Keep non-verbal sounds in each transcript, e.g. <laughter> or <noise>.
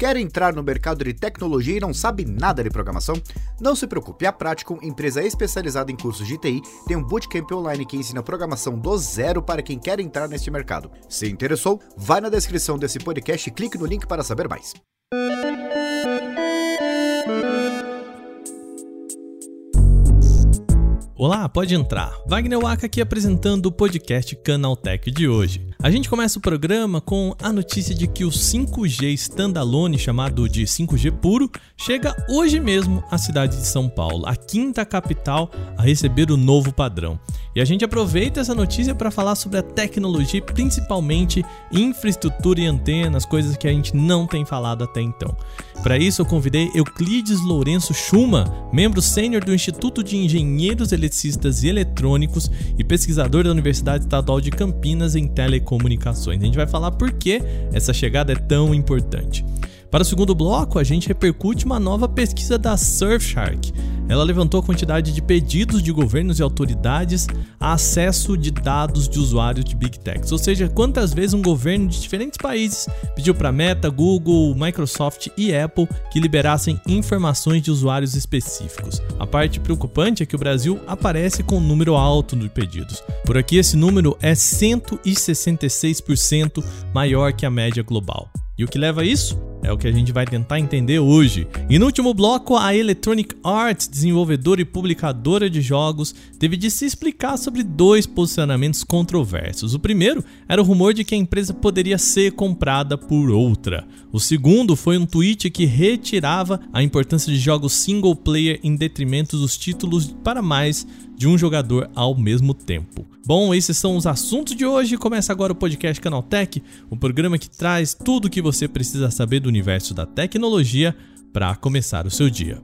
Quer entrar no mercado de tecnologia e não sabe nada de programação? Não se preocupe, a Practicum, empresa especializada em cursos de TI, tem um bootcamp online que ensina programação do zero para quem quer entrar neste mercado. Se interessou, vai na descrição desse podcast e clique no link para saber mais. Olá, pode entrar. Wagner Waka aqui apresentando o podcast Canaltech de hoje. A gente começa o programa com a notícia de que o 5G standalone, chamado de 5G puro, chega hoje mesmo à cidade de São Paulo, a quinta capital a receber o novo padrão. E a gente aproveita essa notícia para falar sobre a tecnologia, principalmente infraestrutura e antenas, coisas que a gente não tem falado até então. Para isso, eu convidei Euclides Lourenço Schuma, membro sênior do Instituto de Engenheiros Eletricistas e Eletrônicos e pesquisador da Universidade Estadual de Campinas em Telecomunicações. A gente vai falar por que essa chegada é tão importante. Para o segundo bloco, a gente repercute uma nova pesquisa da Surfshark. Ela levantou a quantidade de pedidos de governos e autoridades a acesso de dados de usuários de Big Techs, ou seja, quantas vezes um governo de diferentes países pediu para Meta, Google, Microsoft e Apple que liberassem informações de usuários específicos. A parte preocupante é que o Brasil aparece com um número alto de pedidos. Por aqui, esse número é 166% maior que a média global. E o que leva a isso? É o que a gente vai tentar entender hoje. E no último bloco, a Electronic Arts, desenvolvedora e publicadora de jogos, teve de se explicar sobre dois posicionamentos controversos. O primeiro era o rumor de que a empresa poderia ser comprada por outra. O segundo foi um tweet que retirava a importância de jogos single player em detrimento dos títulos para mais de um jogador ao mesmo tempo. Bom, esses são os assuntos de hoje. Começa agora o podcast Canaltech, o programa que traz tudo o que você precisa saber do universo da tecnologia para começar o seu dia.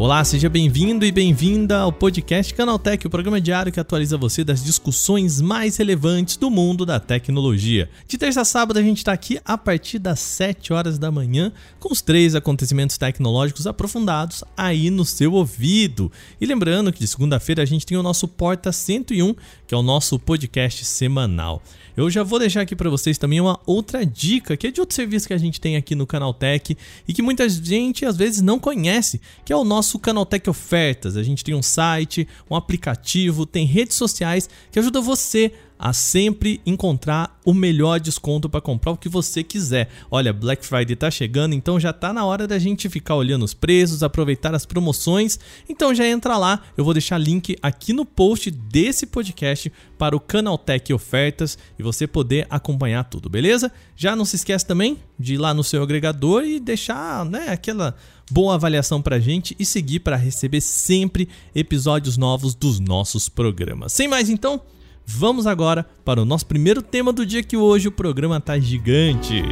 Olá, seja bem-vindo e bem-vinda ao podcast Canaltech, o programa diário que atualiza você das discussões mais relevantes do mundo da tecnologia. De terça a sábado a gente está aqui a partir das 7 horas da manhã com os três acontecimentos tecnológicos aprofundados aí no seu ouvido. E lembrando que de segunda-feira a gente tem o nosso Porta 101, que é o nosso podcast semanal. Eu já vou deixar aqui para vocês também uma outra dica, que é de outro serviço que a gente tem aqui no Canaltech e que muita gente às vezes não conhece, que é o nosso Canaltech Ofertas. A gente tem um site, um aplicativo, tem redes sociais que ajudam você a sempre encontrar o melhor desconto para comprar o que você quiser. Olha, Black Friday tá chegando, então já tá na hora da gente ficar olhando os preços, aproveitar as promoções. Então já entra lá, eu vou deixar link aqui no post desse podcast para o Canaltech Ofertas e você poder acompanhar tudo, beleza? Já não se esquece também de ir lá no seu agregador e deixar, né, aquela boa avaliação pra gente e seguir para receber sempre episódios novos dos nossos programas. Sem mais então, Vamos agora para o nosso primeiro tema do dia que hoje o programa tá gigante.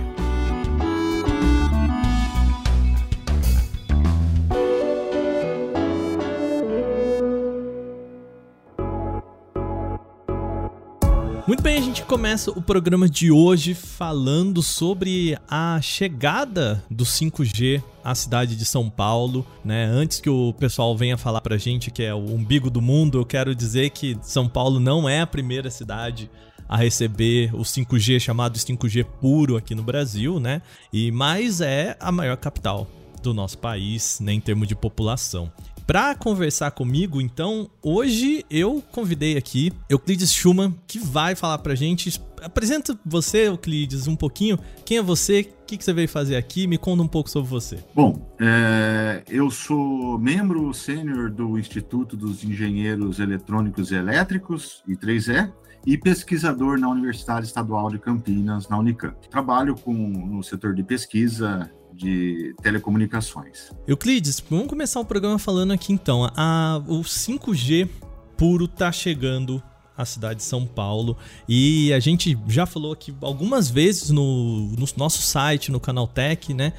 Muito bem, a gente começa o programa de hoje falando sobre a chegada do 5G à cidade de São Paulo, né? Antes que o pessoal venha falar pra gente que é o umbigo do mundo, eu quero dizer que São Paulo não é a primeira cidade a receber o 5G chamado 5G puro aqui no Brasil, né? E mais é a maior capital do nosso país, né, em termos de população. Para conversar comigo, então, hoje eu convidei aqui Euclides Schumann, que vai falar pra gente. Apresenta você, Euclides, um pouquinho. Quem é você? O que, que você veio fazer aqui? Me conta um pouco sobre você. Bom, é, eu sou membro sênior do Instituto dos Engenheiros Eletrônicos e Elétricos, I3E, e pesquisador na Universidade Estadual de Campinas, na Unicamp. Trabalho com, no setor de pesquisa de telecomunicações. Euclides, vamos começar o programa falando aqui então. A, o 5G puro tá chegando à cidade de São Paulo e a gente já falou aqui algumas vezes no, no nosso site, no canal Tech, né?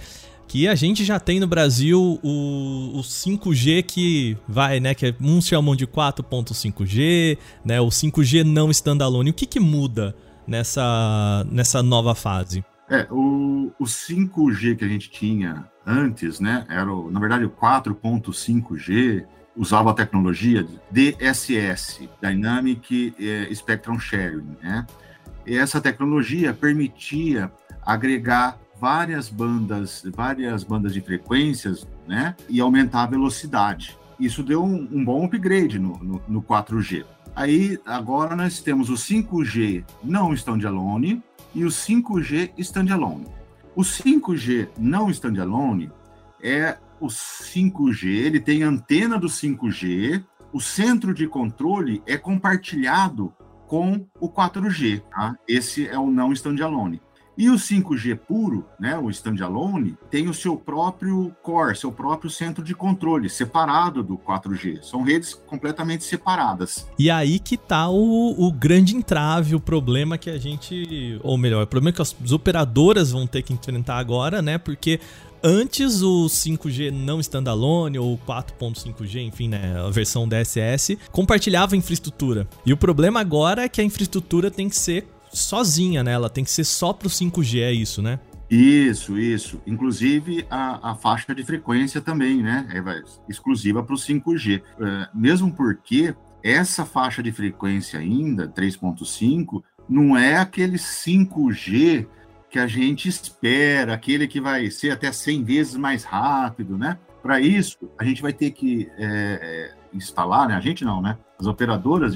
que a gente já tem no Brasil o, o 5G que vai, né? Que uns chamam de 4.5G, né? O 5G não standalone. O que, que muda nessa, nessa nova fase? É, o, o 5G que a gente tinha antes, né, era, na verdade, o 4.5G, usava a tecnologia DSS, Dynamic eh, Spectrum Sharing, né? essa tecnologia permitia agregar várias bandas, várias bandas de frequências, né? E aumentar a velocidade. Isso deu um, um bom upgrade no, no, no 4G. Aí agora nós temos o 5G não standalone e o 5G standalone. O 5G não standalone é o 5G, ele tem antena do 5G, o centro de controle é compartilhado com o 4G, tá? Esse é o não standalone. E o 5G puro, né, o standalone, tem o seu próprio core, seu próprio centro de controle, separado do 4G. São redes completamente separadas. E aí que tá o, o grande entrave, o problema que a gente, ou melhor, o problema que as operadoras vão ter que enfrentar agora, né? Porque Antes o 5G não standalone ou 4.5G, enfim, né, a versão DSS, compartilhava infraestrutura. E o problema agora é que a infraestrutura tem que ser sozinha, né? Ela tem que ser só pro 5G, é isso, né? Isso, isso. Inclusive a, a faixa de frequência também, né? É exclusiva para o 5G. É, mesmo porque essa faixa de frequência ainda, 3.5, não é aquele 5G que a gente espera, aquele que vai ser até 100 vezes mais rápido, né? Para isso, a gente vai ter que é, é, instalar, né? A gente não, né? As operadoras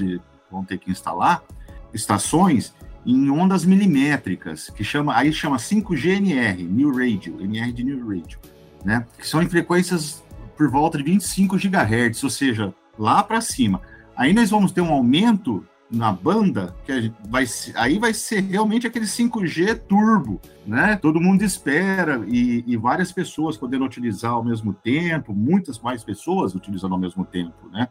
vão ter que instalar estações em ondas milimétricas, que chama, aí chama 5GNR, New Radio, NR de New Radio, né? Que são em frequências por volta de 25 GHz, ou seja, lá para cima. Aí nós vamos ter um aumento na banda, que vai aí vai ser realmente aquele 5G turbo, né? Todo mundo espera e, e, várias pessoas podendo utilizar ao mesmo tempo, muitas mais pessoas utilizando ao mesmo tempo, né?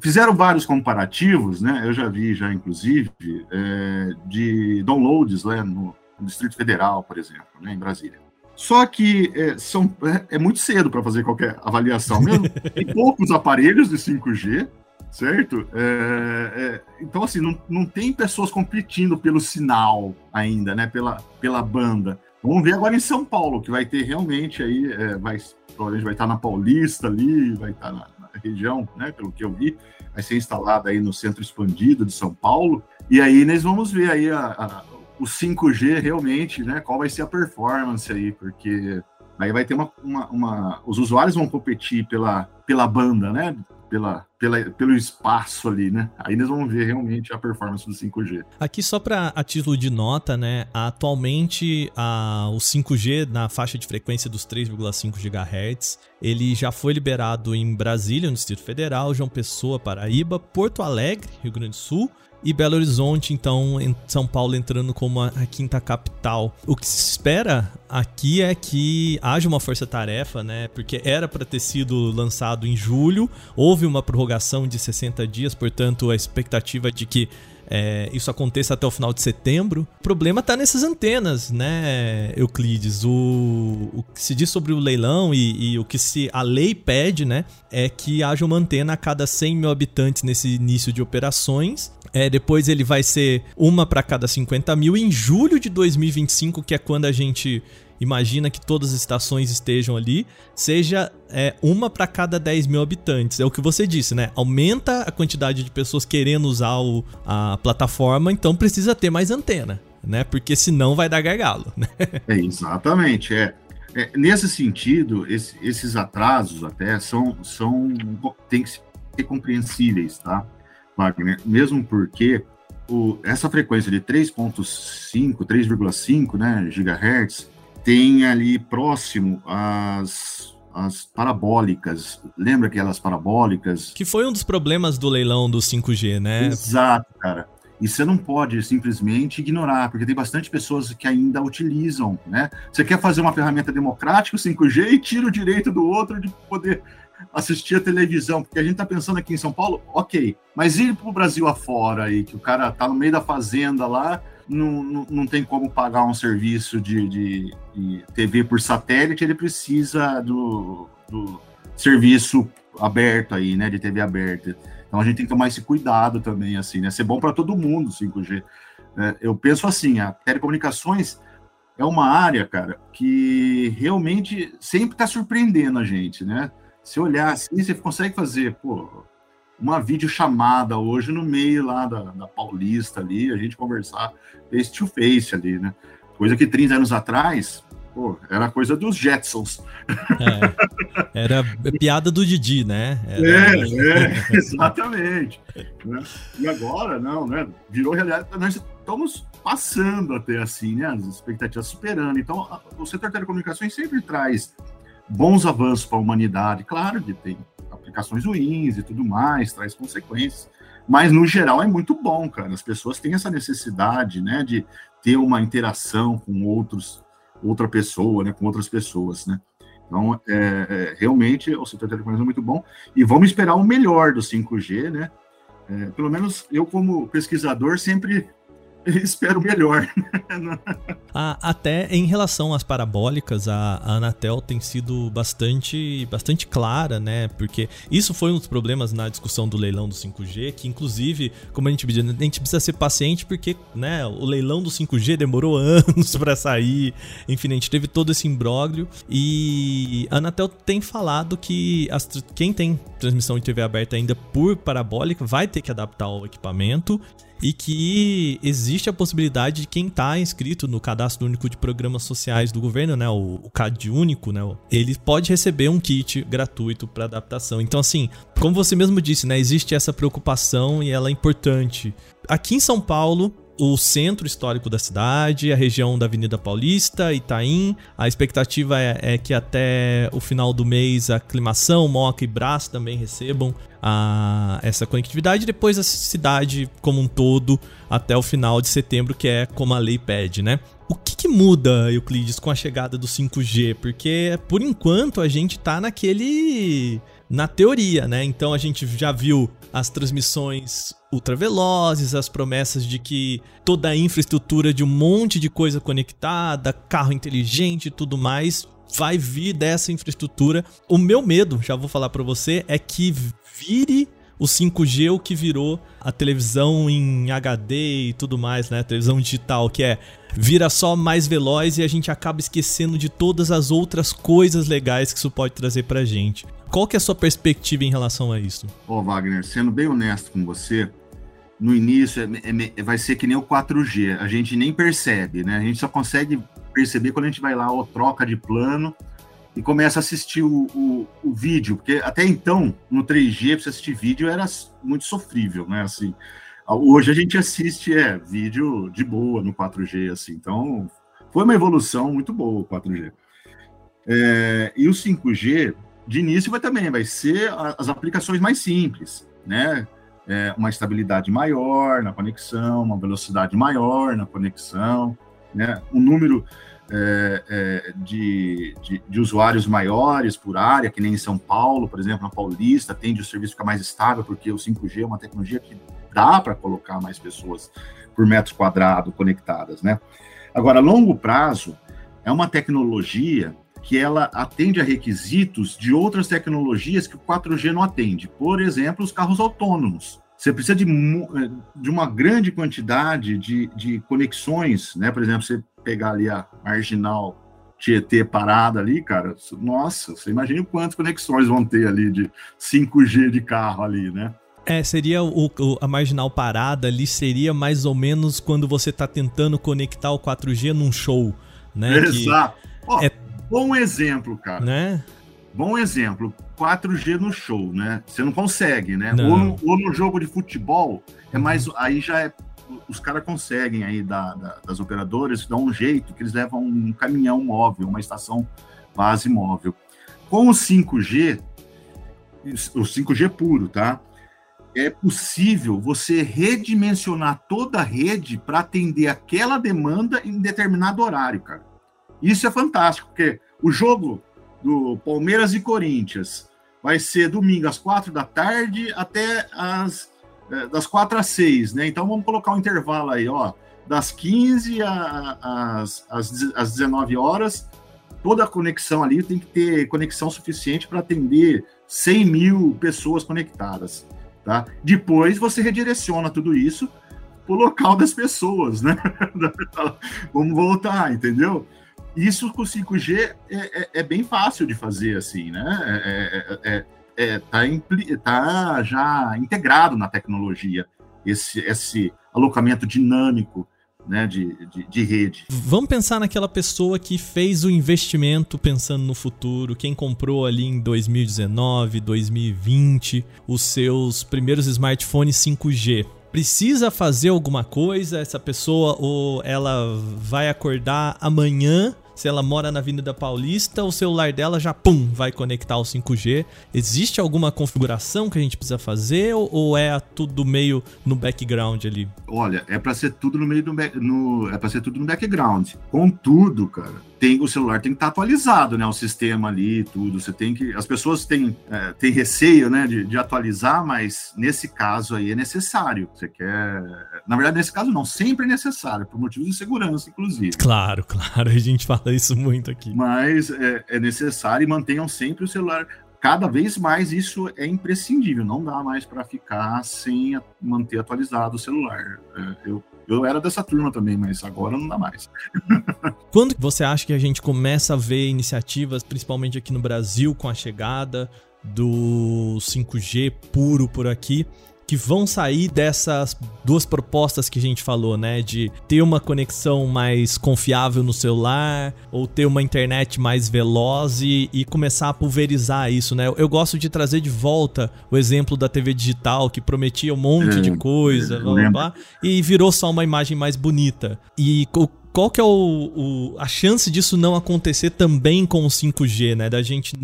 Fizeram vários comparativos, né? Eu já vi já inclusive é, de downloads né, no, no Distrito Federal, por exemplo, né, em Brasília. Só que é, são, é, é muito cedo para fazer qualquer avaliação mesmo. <laughs> Tem poucos aparelhos de 5G, certo? É, é, então, assim, não, não tem pessoas competindo pelo sinal ainda, né? Pela, pela banda. Vamos ver agora em São Paulo, que vai ter realmente aí, é, vai, provavelmente vai estar na Paulista ali, vai estar na, na, região, né? Pelo que eu vi, vai ser instalada aí no centro expandido de São Paulo. E aí nós vamos ver aí a, a, o 5G realmente, né? Qual vai ser a performance aí, porque aí vai ter uma, uma, uma, os usuários vão competir pela, pela banda, né? Pela, pela, pelo espaço ali, né? Aí nós vamos ver realmente a performance do 5G. Aqui só para a título de nota, né? Atualmente a, o 5G na faixa de frequência dos 3,5 GHz, ele já foi liberado em Brasília, no Distrito Federal, João Pessoa, Paraíba, Porto Alegre, Rio Grande do Sul, e Belo Horizonte, então, São Paulo entrando como a, quinta capital. O que se espera aqui é que haja uma força-tarefa, né? Porque era para ter sido lançado em julho, houve uma prorrogação de 60 dias, portanto, a expectativa de que é, isso aconteça até o final de setembro. O problema está nessas antenas, né, Euclides? O, o que se diz sobre o leilão e, e, o que se a lei pede, né, é que haja uma antena a cada 100 mil habitantes nesse início de operações. É, depois ele vai ser uma para cada 50 mil. Em julho de 2025, que é quando a gente imagina que todas as estações estejam ali, seja é, uma para cada 10 mil habitantes. É o que você disse, né? Aumenta a quantidade de pessoas querendo usar o, a plataforma, então precisa ter mais antena, né? Porque senão vai dar gargalo, né? <laughs> É, exatamente, é. é nesse sentido, esse, esses atrasos até são, são tem que ser compreensíveis, tá, Wagner? Mesmo porque o, essa frequência de 3.5, 3,5 né, gigahertz, tem ali próximo as, as parabólicas. Lembra aquelas parabólicas? Que foi um dos problemas do leilão do 5G, né? Exato, cara. E você não pode simplesmente ignorar, porque tem bastante pessoas que ainda utilizam, né? Você quer fazer uma ferramenta democrática, o 5G, e tira o direito do outro de poder assistir a televisão, porque a gente tá pensando aqui em São Paulo, ok, mas ir para o Brasil afora aí, que o cara tá no meio da fazenda lá, não, não, não tem como pagar um serviço de, de, de TV por satélite, ele precisa do, do serviço aberto aí, né, de TV aberta. Então a gente tem que tomar esse cuidado também, assim, né, ser bom para todo mundo 5G. É, eu penso assim, a telecomunicações é uma área, cara, que realmente sempre está surpreendendo a gente, né? Se olhar assim, você consegue fazer, pô, uma videochamada hoje no meio lá da, da Paulista ali, a gente conversar face to face ali, né? Coisa que 30 anos atrás, pô, era coisa dos Jetsons. É, era piada do Didi, né? Era... É, é, <laughs> exatamente. Né? E agora, não, né? Virou realidade, nós estamos passando até assim, né? As expectativas superando. Então, o setor de telecomunicações sempre traz bons avanços para a humanidade. Claro que tem aplicações ruins e tudo mais, traz consequências. Mas, no geral, é muito bom, cara. As pessoas têm essa necessidade, né, de ter uma interação com outros, outra pessoa, né, com outras pessoas, né. Então, é, é, realmente, o setor de telecomunicações é muito bom. E vamos esperar o melhor do 5G, né. É, pelo menos eu, como pesquisador, sempre espero melhor. <laughs> até em relação às parabólicas, a, a, Anatel tem sido bastante, bastante clara, né? Porque isso foi um dos problemas na discussão do leilão do 5G, que inclusive, como a gente, a gente precisa ser paciente, porque né, o leilão do 5G demorou <laughs> anos para sair. Enfim, a gente teve todo esse imbróglio. E a Anatel tem falado que as, quem tem transmissão de TV aberta ainda por parabólica vai ter que adaptar o equipamento e que existe a possibilidade de quem está inscrito no Cadastro Único de Programas Sociais do governo, né, o, o CAD Único, né, ele pode receber um kit gratuito para adaptação. Então, assim, como você mesmo disse, né, existe essa preocupação e ela é importante. Aqui em São Paulo, o centro histórico da cidade, a região da Avenida Paulista, Itaim. A expectativa é, é que até o final do mês a Aclimação, Moca e Brás também recebam a, essa conectividade. Depois a cidade como um todo até o final de setembro, que é como a lei pede, né? O que, que, muda, Euclides, com a chegada do 5G? Porque, por enquanto, a gente tá naquele. na teoria, né? Então a gente já viu as transmissões ultravelozes, as promessas de que toda a infraestrutura de um monte de coisa conectada, carro inteligente e tudo mais, vai vir dessa infraestrutura. O meu medo, já vou falar para você, é que vire o 5G o que virou a televisão em HD e tudo mais, né? A televisão digital, que é vira só mais veloz e a gente acaba esquecendo de todas as outras coisas legais que isso pode trazer pra gente. Qual que é a sua perspectiva em relação a isso? Ó, oh, Wagner, sendo bem honesto com você, no início é, é, vai ser que nem o 4G, a gente nem percebe, né? A gente só consegue perceber quando a gente vai lá, ou troca de plano e começa a assistir o, o, o vídeo, porque até então, no 3G, para você assistir vídeo era muito sofrível, né? Assim, hoje a gente assiste é, vídeo de boa no 4G, assim, então foi uma evolução muito boa o 4G. É, e o 5G, de início vai também, vai ser as aplicações mais simples, né? É, uma estabilidade maior na conexão, uma velocidade maior na conexão, né? Um número é, é, de, de, de, usuários maiores por área, que nem em São Paulo, por exemplo, na Paulista, tende o serviço ficar mais estável, porque o 5G é uma tecnologia que dá para colocar mais pessoas por metro quadrado conectadas, né? Agora, a longo prazo, é uma tecnologia que ela atende a requisitos de outras tecnologias que o 4G não atende. Por exemplo, os carros autônomos. Você precisa de, eh, de uma grande quantidade de, de conexões, né? Por exemplo, você pegar ali a marginal Tietê parada ali, cara, nossa, você imagina quantas conexões vão ter ali de 5G de carro ali, né? É, seria o, o, a marginal parada ali, seria mais ou menos quando você está tentando conectar o 4G num show, né? Exato. Que Ó, é Bom exemplo, cara. Né? Bom exemplo. 4G no show, né? Você não consegue, né? Não. Ou, no, ou, no, jogo de futebol, é mais. Aí já é. Os caras conseguem aí da, da, das operadoras dão um jeito que eles levam um caminhão móvel, uma estação base móvel. Com o 5G, o 5G puro, tá? É possível você redimensionar toda a rede para atender aquela demanda em determinado horário, cara. Isso é fantástico, porque o jogo do Palmeiras e Corinthians vai ser domingo às quatro da tarde até as é, das quatro às seis, né? Então vamos colocar um intervalo aí, ó, das 15 às, às, às 19 horas. Toda a conexão ali tem que ter conexão suficiente para atender 100 mil pessoas conectadas, tá? Depois você redireciona tudo isso para o local das pessoas, né? <laughs> Vamos voltar, entendeu? Isso com 5G é, é, é, bem fácil de fazer, assim, né? É, é, é, é, tá, tá já integrado na tecnologia esse, esse alocamento dinâmico né, de, de, de, rede. Vamos pensar naquela pessoa que fez o investimento pensando no futuro, quem comprou ali em 2019, 2020 os seus primeiros smartphones 5G. Precisa fazer alguma coisa essa pessoa ou ela vai acordar amanhã se ela mora na Avenida Paulista, o celular dela já pum, vai conectar ao 5G. Existe alguma configuração que a gente precisa fazer ou é tudo meio no background ali? Olha, é para ser tudo no meio do no, é para ser tudo no background. Contudo, cara, tem o celular tem que estar tá atualizado, né? O sistema ali, tudo. Você tem que. As pessoas têm, é, têm receio, né, de, de, atualizar, mas nesse caso aí é necessário. Você quer. Na verdade, nesse caso não, sempre é necessário, por motivos de segurança, inclusive. Claro, <laughs> claro, a gente fala isso muito aqui. Mas é, é necessário e mantenham sempre o celular cada vez mais isso é imprescindível, não dá mais para ficar sem manter atualizado o celular. É, eu eu era dessa turma também, mas agora não dá mais. <laughs> Quando você acha que a gente começa a ver iniciativas, principalmente aqui no Brasil, com a chegada do 5G puro por aqui? Que vão sair dessas duas propostas que a gente falou, né? De ter uma conexão mais confiável no celular ou ter uma internet mais veloz e, e começar a pulverizar isso, né? Eu gosto de trazer de volta o exemplo da TV digital que prometia um monte de coisa, é, blá, blá, blá, e virou só uma imagem mais bonita. E qual que é o, o, a chance disso não acontecer também com o 5G, né? Da gente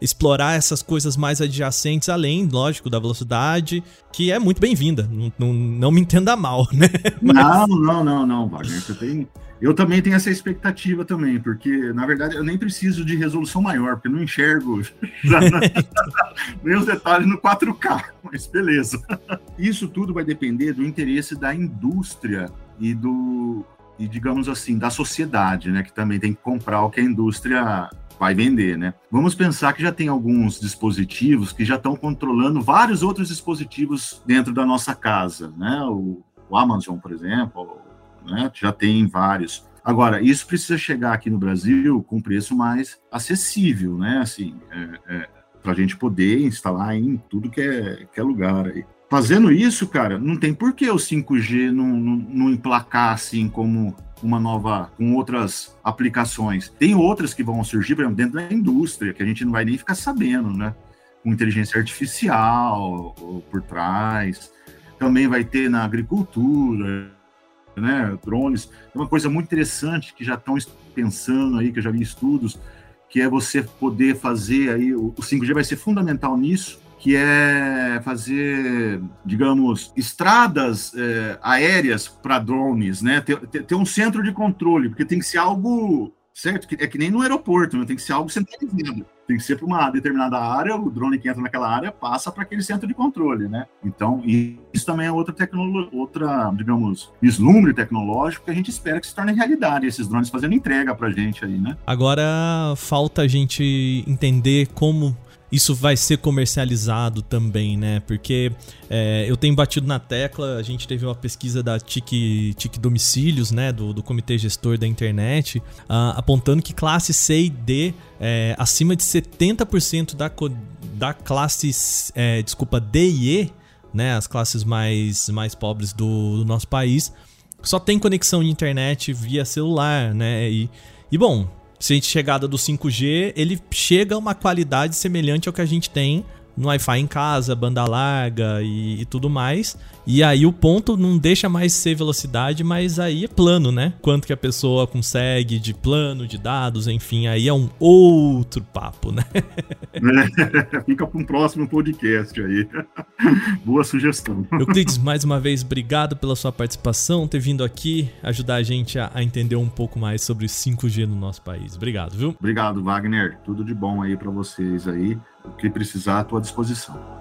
explorar essas coisas mais adjacentes, além, lógico, da velocidade, que é muito bem-vinda. Não, não, não, me entenda mal, né? <laughs> Mas... Não, não, não, não, Wagner. Você tem... Eu também tenho essa expectativa também, porque, na verdade, eu nem preciso de resolução maior, porque não enxergo <laughs> nem os <laughs> detalhes no 4K, mas beleza. Isso tudo vai depender do interesse da indústria e do, e digamos assim, da sociedade, né, que também tem que comprar o que a indústria vai vender, né? Vamos pensar que já tem alguns dispositivos que já estão controlando vários outros dispositivos dentro da nossa casa, né? O, o Amazon, por exemplo, né? já tem vários. Agora, isso precisa chegar aqui no Brasil com preço mais acessível, né? Assim, é, é, para a gente poder instalar em tudo que é, que é lugar aí. Fazendo isso, cara, não tem por que o 5G não, não, não emplacar assim como uma nova, com outras aplicações. Tem outras que vão surgir, por exemplo, dentro da indústria, que a gente não vai nem ficar sabendo, né? Com inteligência artificial por trás. Também vai ter na agricultura, né? Drones. É uma coisa muito interessante que já estão pensando aí, que eu já vi estudos, que é você poder fazer aí, o 5G vai ser fundamental nisso, que é fazer, digamos, estradas é, aéreas para drones, né? Ter, ter, um centro de controle, porque tem que ser algo certo, é que nem no aeroporto, né? tem que ser algo centralizado. Tem que ser para uma determinada área, o drone que entra naquela área passa para aquele centro de controle, né? Então, isso também é outra tecnologia, outra, digamos, vislumbre tecnológico que a gente espera que se torne realidade, esses drones fazendo entrega para a gente aí, né? Agora falta a gente entender como isso vai ser comercializado também, né? Porque é, eu tenho batido na tecla, a gente teve uma pesquisa da TIC, TIC Domicílios, né? Do, do Comitê Gestor da Internet, uh, apontando que classe C e D, é, acima de 70% da, da classe, é, desculpa, D e E, né? As classes mais, mais pobres do, do nosso país, só tem conexão de internet via celular, né? E, e bom, se a gente chegada do 5G, ele chega a uma qualidade semelhante ao que a gente tem no Wi-Fi em casa, banda larga e, e, tudo mais. E aí o ponto não deixa mais ser velocidade, mas aí é plano, né? Quanto que a pessoa consegue de plano, de dados, enfim, aí é um outro papo, né? É, <laughs> fica para um próximo podcast aí. <laughs> Boa sugestão. Euclides, mais uma vez, obrigado pela sua participação, ter vindo aqui ajudar a gente a, a entender um pouco mais sobre 5G no nosso país. Obrigado, viu? Obrigado, Wagner. Tudo de bom aí para vocês aí o que precisar à tua disposição.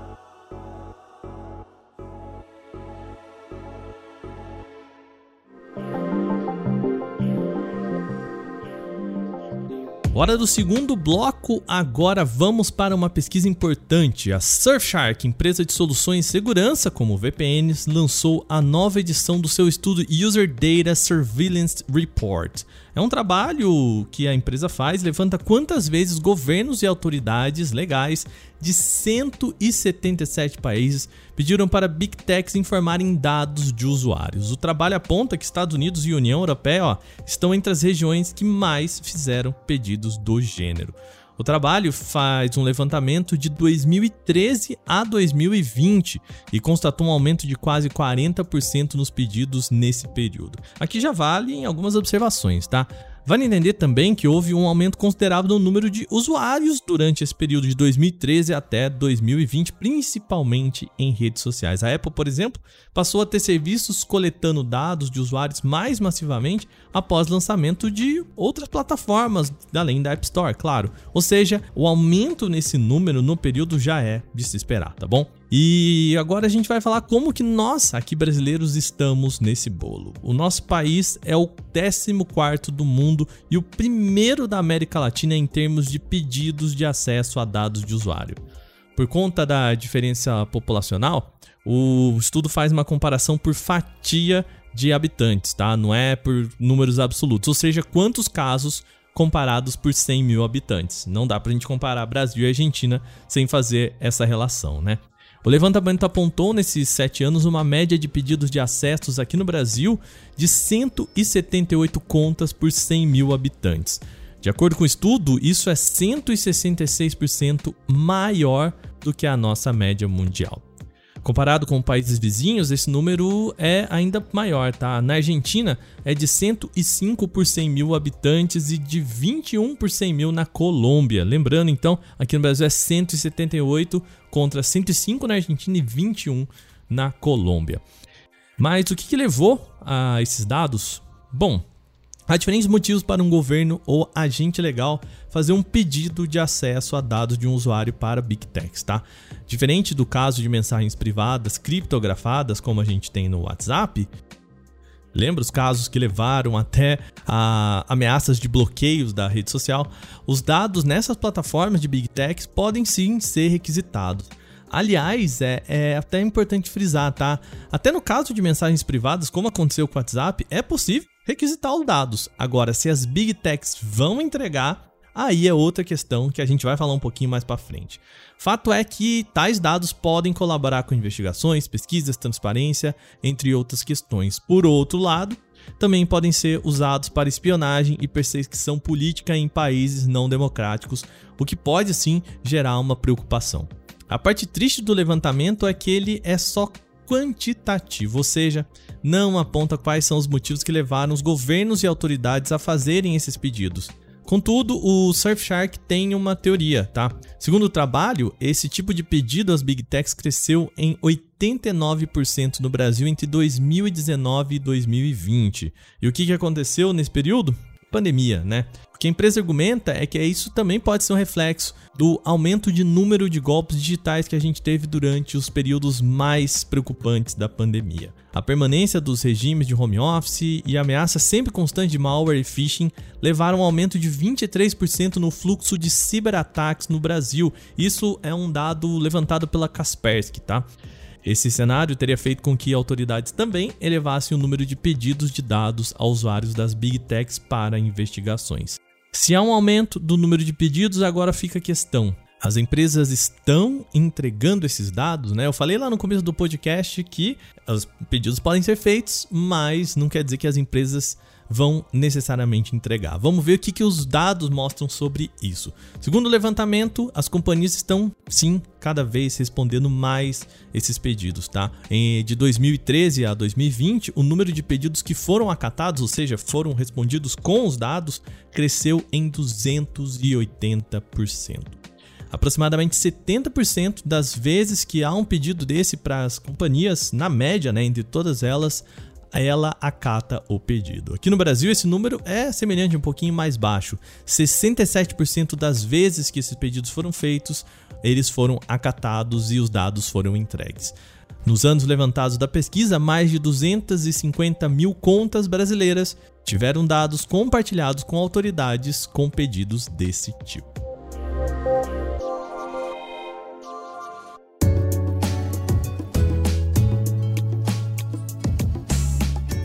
Hora do segundo bloco, agora vamos para uma pesquisa importante. A Surfshark, empresa de soluções de segurança como VPNs, lançou a nova edição do seu estudo User Data Surveillance Report. É um trabalho que a empresa faz, levanta quantas vezes governos e autoridades legais de 177 países pediram para Big Techs informarem dados de usuários. O trabalho aponta que Estados Unidos e União Europeia ó, estão entre as regiões que mais fizeram pedidos do gênero. O trabalho faz um levantamento de 2013 a 2020 e constatou um aumento de quase 40% nos pedidos nesse período. Aqui já valem algumas observações, tá? Vale entender também que houve um aumento considerável no número de usuários durante esse período de 2013 até 2020, principalmente em redes sociais. A Apple, por exemplo, passou a ter serviços coletando dados de usuários mais massivamente após lançamento de outras plataformas, além da App Store, claro. Ou seja, o aumento nesse número no período já é de se esperar, tá bom? E agora a gente vai falar como que nós, aqui brasileiros, estamos nesse bolo. O nosso país é o 14 do mundo e o primeiro da América Latina em termos de pedidos de acesso a dados de usuário. Por conta da diferença populacional, o estudo faz uma comparação por fatia de habitantes, tá? Não é por números absolutos, ou seja, quantos casos comparados por 100 mil habitantes. Não dá pra gente comparar Brasil e Argentina sem fazer essa relação, né? O levantamento apontou nesses sete anos uma média de pedidos de acessos aqui no Brasil de 178 contas por 100 mil habitantes. De acordo com o estudo, isso é 166% maior do que a nossa média mundial. Comparado com países vizinhos, esse número é ainda maior, tá? Na Argentina é de 105 por 100 mil habitantes e de 21 por 100 mil na Colômbia. Lembrando, então, aqui no Brasil é 178 contra 105 na Argentina e 21 na Colômbia. Mas o que, que levou a esses dados? Bom, Há diferentes motivos para um governo ou agente legal fazer um pedido de acesso a dados de um usuário para Big Techs, tá? Diferente do caso de mensagens privadas criptografadas, como a gente tem no WhatsApp, lembra os casos que levaram até a ameaças de bloqueios da rede social? Os dados nessas plataformas de Big Techs podem sim ser requisitados. Aliás, é, é, até importante frisar, tá? Até no caso de mensagens privadas, como aconteceu com o WhatsApp, é possível requisitar os dados. Agora, se as Big Techs vão entregar, aí é outra questão que a gente vai falar um pouquinho mais para frente. Fato é que tais dados podem colaborar com investigações, pesquisas, transparência, entre outras questões. Por outro lado, também podem ser usados para espionagem e perseguição política em países não democráticos, o que pode sim gerar uma preocupação. A parte triste do levantamento é que ele é só quantitativo, ou seja, não aponta quais são os motivos que levaram os governos e autoridades a fazerem esses pedidos. Contudo, o Surfshark tem uma teoria, tá? Segundo o trabalho, esse tipo de pedido às Big Techs cresceu em 89% no Brasil entre 2019 e 2020. E o que aconteceu nesse período? Pandemia, né? O que a empresa argumenta é que isso também pode ser um reflexo do aumento de número de golpes digitais que a gente teve durante os períodos mais preocupantes da pandemia. A permanência dos regimes de home office e a ameaça sempre constante de malware e phishing levaram a um aumento de 23% no fluxo de ciberataques no Brasil. Isso é um dado levantado pela Kaspersky, tá? Esse cenário teria feito com que autoridades também elevassem o número de pedidos de dados a usuários das Big Techs para investigações. Se há um aumento do número de pedidos, agora fica a questão: as empresas estão entregando esses dados, né? Eu falei lá no começo do podcast que os pedidos podem ser feitos, mas não quer dizer que as empresas vão necessariamente entregar. Vamos ver o que, que os dados mostram sobre isso. Segundo o levantamento, as companhias estão sim cada vez respondendo mais esses pedidos, tá? De 2013 a 2020, o número de pedidos que foram acatados, ou seja, foram respondidos com os dados, cresceu em 280%. Aproximadamente 70% das vezes que há um pedido desse para as companhias, na média, né, entre todas elas, ela acata o pedido. Aqui no Brasil, esse número é semelhante, um pouquinho mais baixo. 67% das vezes que esses pedidos foram feitos, eles foram acatados e os dados foram entregues. Nos anos levantados da pesquisa, mais de 250 mil contas brasileiras tiveram dados compartilhados com autoridades com pedidos desse tipo.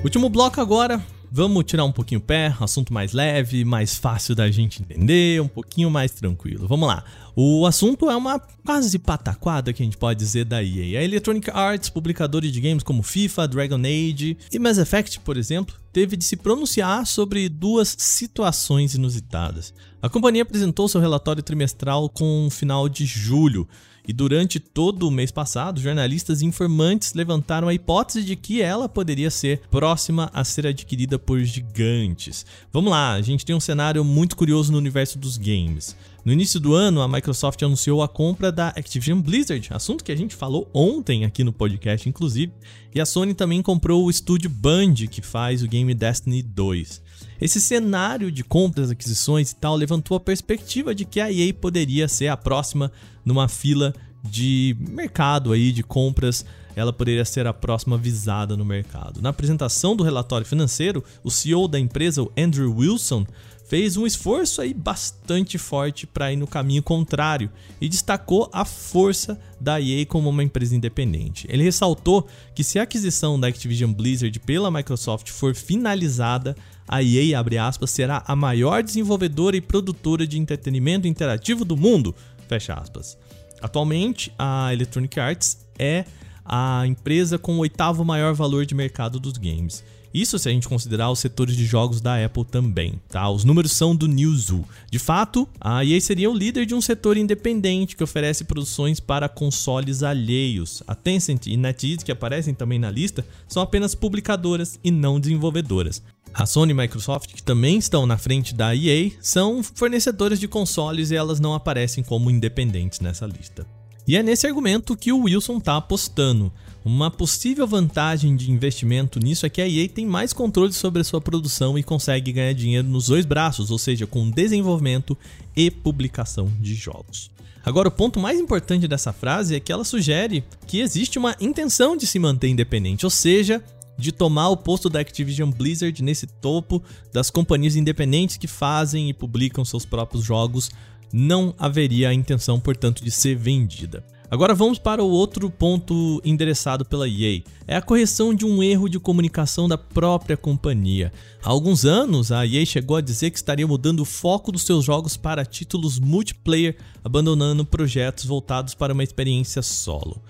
Último bloco agora, Vamos tirar um pouquinho o pé, assunto mais leve, mais fácil da gente entender, um pouquinho mais tranquilo. Vamos lá. O assunto é uma quase pataquada que a gente pode dizer da EA. A Electronic Arts, publicadores de games como FIFA, Dragon Age e Mass Effect, por exemplo, teve de se pronunciar sobre duas situações inusitadas. A companhia apresentou seu relatório trimestral com o final de julho, e durante todo o mês passado, jornalistas e informantes levantaram a hipótese de que ela poderia ser próxima a ser adquirida por gigantes. Vamos lá, a gente tem um cenário muito curioso no universo dos games. No início do ano, a Microsoft anunciou a compra da Activision Blizzard, assunto que a gente falou ontem aqui no podcast, inclusive, e a Sony também comprou o estúdio Band, que faz o game Destiny 2. Esse cenário de compras, aquisições e tal levantou a perspectiva de que a EA poderia ser a próxima numa fila de mercado aí de compras, ela poderia ser a próxima visada no mercado. Na apresentação do relatório financeiro, o CEO da empresa, o Andrew Wilson, fez um esforço aí bastante forte para ir no caminho contrário e destacou a força da EA como uma empresa independente. Ele ressaltou que se a aquisição da Activision Blizzard pela Microsoft for finalizada, a EA, abre aspas, será a maior desenvolvedora e produtora de entretenimento interativo do mundo, fecha aspas. Atualmente, a Electronic Arts é a empresa com o oitavo maior valor de mercado dos games isso se a gente considerar os setores de jogos da Apple também, tá? Os números são do Newzoo. De fato, a EA seria o líder de um setor independente que oferece produções para consoles alheios. A Tencent e NetEase, que aparecem também na lista, são apenas publicadoras e não desenvolvedoras. A Sony e Microsoft, que também estão na frente da EA, são fornecedoras de consoles e elas não aparecem como independentes nessa lista. E é nesse argumento que o Wilson está apostando. Uma possível vantagem de investimento nisso é que a EA tem mais controle sobre a sua produção e consegue ganhar dinheiro nos dois braços, ou seja, com desenvolvimento e publicação de jogos. Agora, o ponto mais importante dessa frase é que ela sugere que existe uma intenção de se manter independente, ou seja, de tomar o posto da Activision Blizzard nesse topo das companhias independentes que fazem e publicam seus próprios jogos. Não haveria a intenção, portanto, de ser vendida. Agora vamos para o outro ponto endereçado pela EA. É a correção de um erro de comunicação da própria companhia. Há alguns anos, a EA chegou a dizer que estaria mudando o foco dos seus jogos para títulos multiplayer, abandonando projetos voltados para uma experiência solo.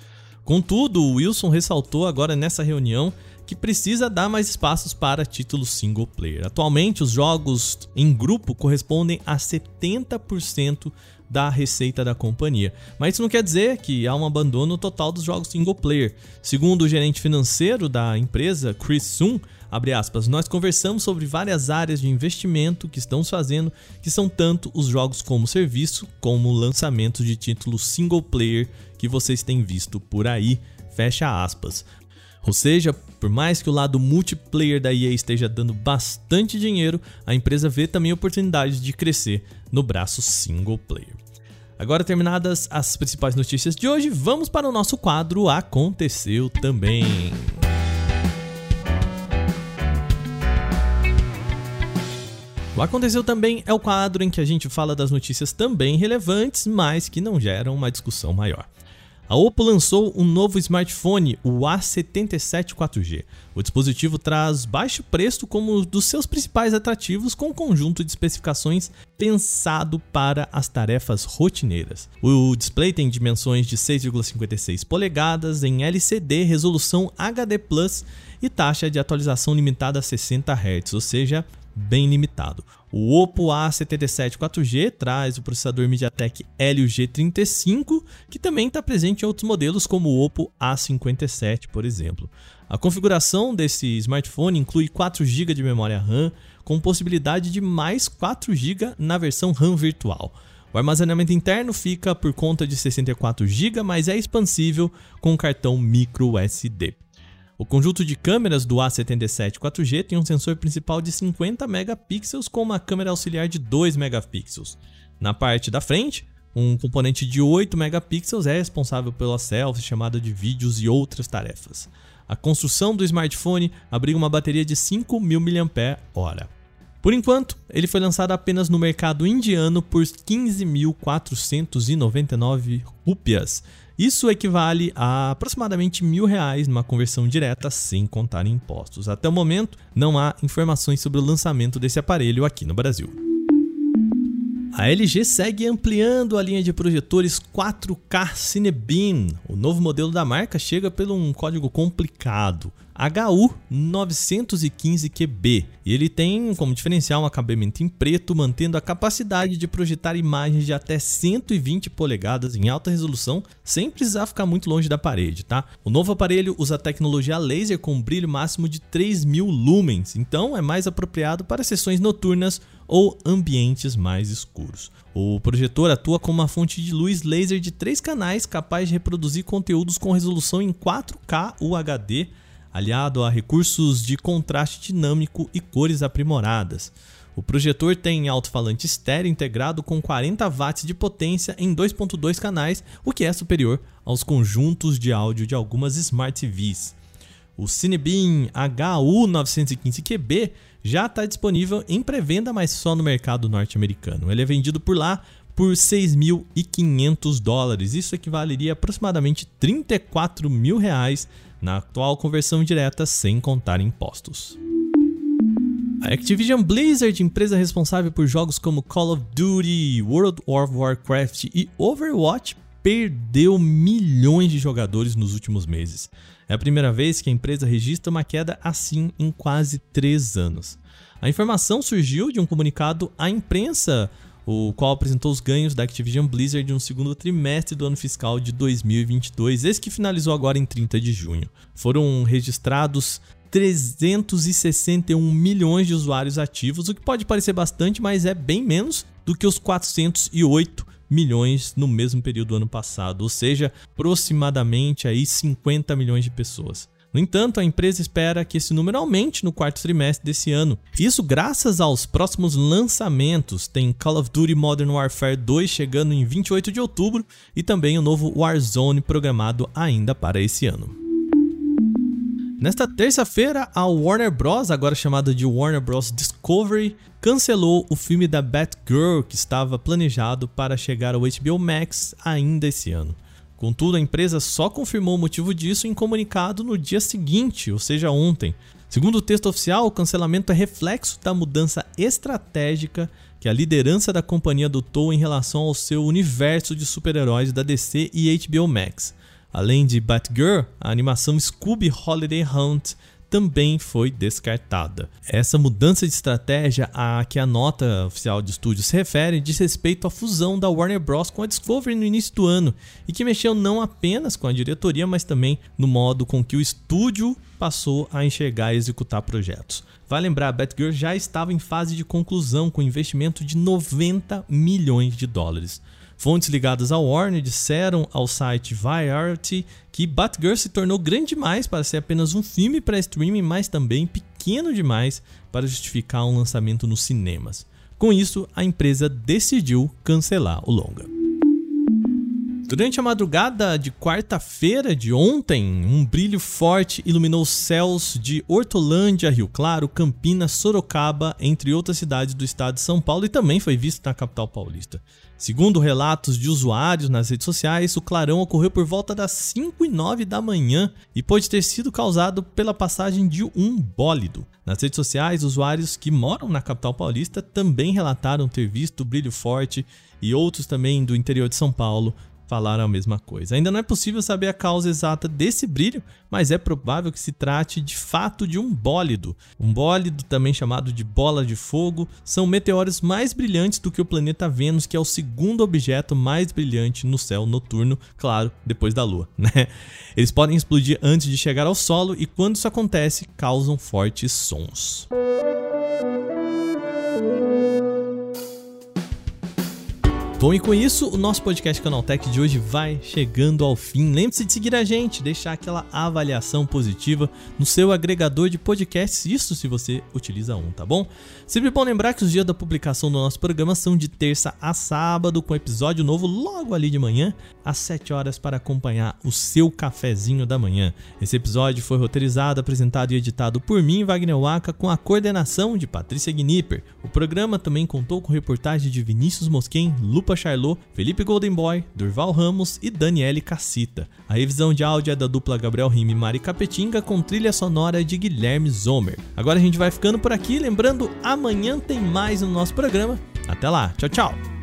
Contudo, o Wilson ressaltou agora nessa reunião que precisa dar mais espaços para títulos single player. Atualmente, os jogos em grupo correspondem a 70% da receita da companhia. Mas isso não quer dizer que há um abandono total dos jogos single player. Segundo o gerente financeiro da empresa, Chris Sun, aspas, nós conversamos sobre várias áreas de investimento que estamos fazendo, que são tanto os jogos como serviço, como lançamentos de títulos single player que vocês têm visto por aí. Fecha aspas. Ou seja, por mais que o lado multiplayer da EA esteja dando bastante dinheiro, a empresa vê também oportunidades de crescer no braço single player. Agora terminadas as principais notícias de hoje, vamos para o nosso quadro Aconteceu também. O Aconteceu também é o quadro em que a gente fala das notícias também relevantes, mas que não geram uma discussão maior. A Oppo lançou um novo smartphone, o A77 4G. O dispositivo traz baixo preço como um dos seus principais atrativos, com um conjunto de especificações pensado para as tarefas rotineiras. O display tem dimensões de 6,56 polegadas em LCD, resolução HD e taxa de atualização limitada a 60 Hz, ou seja, bem limitado. O Oppo A77 4G traz o processador MediaTek Helio G35, que também está presente em outros modelos como o Oppo A57, por exemplo. A configuração desse smartphone inclui 4 GB de memória RAM, com possibilidade de mais 4 GB na versão RAM virtual. O armazenamento interno fica por conta de 64 GB, mas é expansível com cartão micro SD. O conjunto de câmeras do A77 4G tem um sensor principal de 50 megapixels com uma câmera auxiliar de 2 megapixels. Na parte da frente, um componente de 8 megapixels é responsável pela selfie, chamada de vídeos e outras tarefas. A construção do smartphone abriga uma bateria de 5.000 mAh. Por enquanto, ele foi lançado apenas no mercado indiano por 15.499 rúpias. Isso equivale a aproximadamente mil reais numa conversão direta sem contar impostos. Até o momento, não há informações sobre o lançamento desse aparelho aqui no Brasil. A LG segue ampliando a linha de projetores 4K Cinebeam. O novo modelo da marca chega pelo um código complicado, HU915QB, e ele tem como diferencial um acabamento em preto, mantendo a capacidade de projetar imagens de até 120 polegadas em alta resolução, sem precisar ficar muito longe da parede, tá? O novo aparelho usa tecnologia laser com brilho máximo de 3000 lumens, então é mais apropriado para sessões noturnas ou ambientes mais escuros. O projetor atua como uma fonte de luz laser de três canais capaz de reproduzir conteúdos com resolução em 4K UHD, aliado a recursos de contraste dinâmico e cores aprimoradas. O projetor tem alto-falante estéreo integrado com 40 watts de potência em 2.2 canais, o que é superior aos conjuntos de áudio de algumas Smart TVs. O Cinebeam HU915QB já está disponível em pré-venda, mas só no mercado norte-americano. Ele é vendido por lá por 6.500 dólares. Isso equivaleria a aproximadamente 34 mil reais na atual conversão direta sem contar impostos. A Activision Blizzard, empresa responsável por jogos como Call of Duty, World of Warcraft e Overwatch, perdeu milhões de jogadores nos últimos meses. É a primeira vez que a empresa registra uma queda assim em quase três anos. A informação surgiu de um comunicado à imprensa, o qual apresentou os ganhos da Activision Blizzard no segundo trimestre do ano fiscal de 2022, esse que finalizou agora em 30 de junho. Foram registrados 361 milhões de usuários ativos, o que pode parecer bastante, mas é bem menos do que os 408 milhões no mesmo período do ano passado, ou seja, aproximadamente aí 50 milhões de pessoas. No entanto, a empresa espera que esse número aumente no quarto trimestre desse ano. Isso graças aos próximos lançamentos. Tem Call of Duty Modern Warfare 2 chegando em 28 de outubro e também o novo Warzone programado ainda para esse ano. Nesta terça-feira, a Warner Bros., agora chamada de Warner Bros. Discovery, cancelou o filme da Batgirl que estava planejado para chegar ao HBO Max ainda esse ano. Contudo, a empresa só confirmou o motivo disso em comunicado no dia seguinte, ou seja, ontem. Segundo o texto oficial, o cancelamento é reflexo da mudança estratégica que a liderança da companhia adotou em relação ao seu universo de super-heróis da DC e HBO Max. Além de Batgirl, a animação Scooby Holiday Hunt também foi descartada. Essa mudança de estratégia a que a nota oficial de estúdio se refere diz respeito à fusão da Warner Bros. com a Discovery no início do ano e que mexeu não apenas com a diretoria, mas também no modo com que o estúdio passou a enxergar e executar projetos. Vai lembrar, a Batgirl já estava em fase de conclusão com investimento de 90 milhões de dólares. Fontes ligadas ao Warner disseram ao site Variety que Batgirl se tornou grande demais para ser apenas um filme para streaming, mas também pequeno demais para justificar um lançamento nos cinemas. Com isso, a empresa decidiu cancelar o longa. Durante a madrugada de quarta-feira de ontem, um brilho forte iluminou os céus de Hortolândia, Rio Claro, Campinas, Sorocaba, entre outras cidades do estado de São Paulo e também foi visto na capital paulista. Segundo relatos de usuários nas redes sociais, o clarão ocorreu por volta das 5 e 9 da manhã e pode ter sido causado pela passagem de um bólido. Nas redes sociais, usuários que moram na capital paulista também relataram ter visto brilho forte e outros também do interior de São Paulo falaram a mesma coisa. Ainda não é possível saber a causa exata desse brilho, mas é provável que se trate de fato de um bólido. Um bólido, também chamado de bola de fogo, são meteoros mais brilhantes do que o planeta Vênus, que é o segundo objeto mais brilhante no céu noturno, claro, depois da Lua. <laughs> Né? Eles podem explodir antes de chegar ao solo e, quando isso acontece, causam fortes sons. Bom, e com isso, o nosso podcast Canaltech de hoje vai chegando ao fim. Lembre-se de seguir a gente, deixar aquela avaliação positiva no seu agregador de podcasts, isso se você utiliza um, tá bom? Sempre bom lembrar que os dias da publicação do nosso programa são de terça a sábado, com episódio novo logo ali de manhã, às 7 horas, para acompanhar o seu cafezinho da manhã. Esse episódio foi roteirizado, apresentado e editado por mim, Wagner Waka, com a coordenação de Patrícia Gnipper. O programa também contou com reportagem de Vinícius Mosquen, Lupa Charlot, Felipe Goldenboy, Durval Ramos e Daniele Cassita. A revisão de áudio é da dupla Gabriel Rime e Mari Capetinga com trilha sonora de Guilherme Zomer. Agora a gente vai ficando por aqui, lembrando, amanhã tem mais no nosso programa. Até lá, tchau, tchau!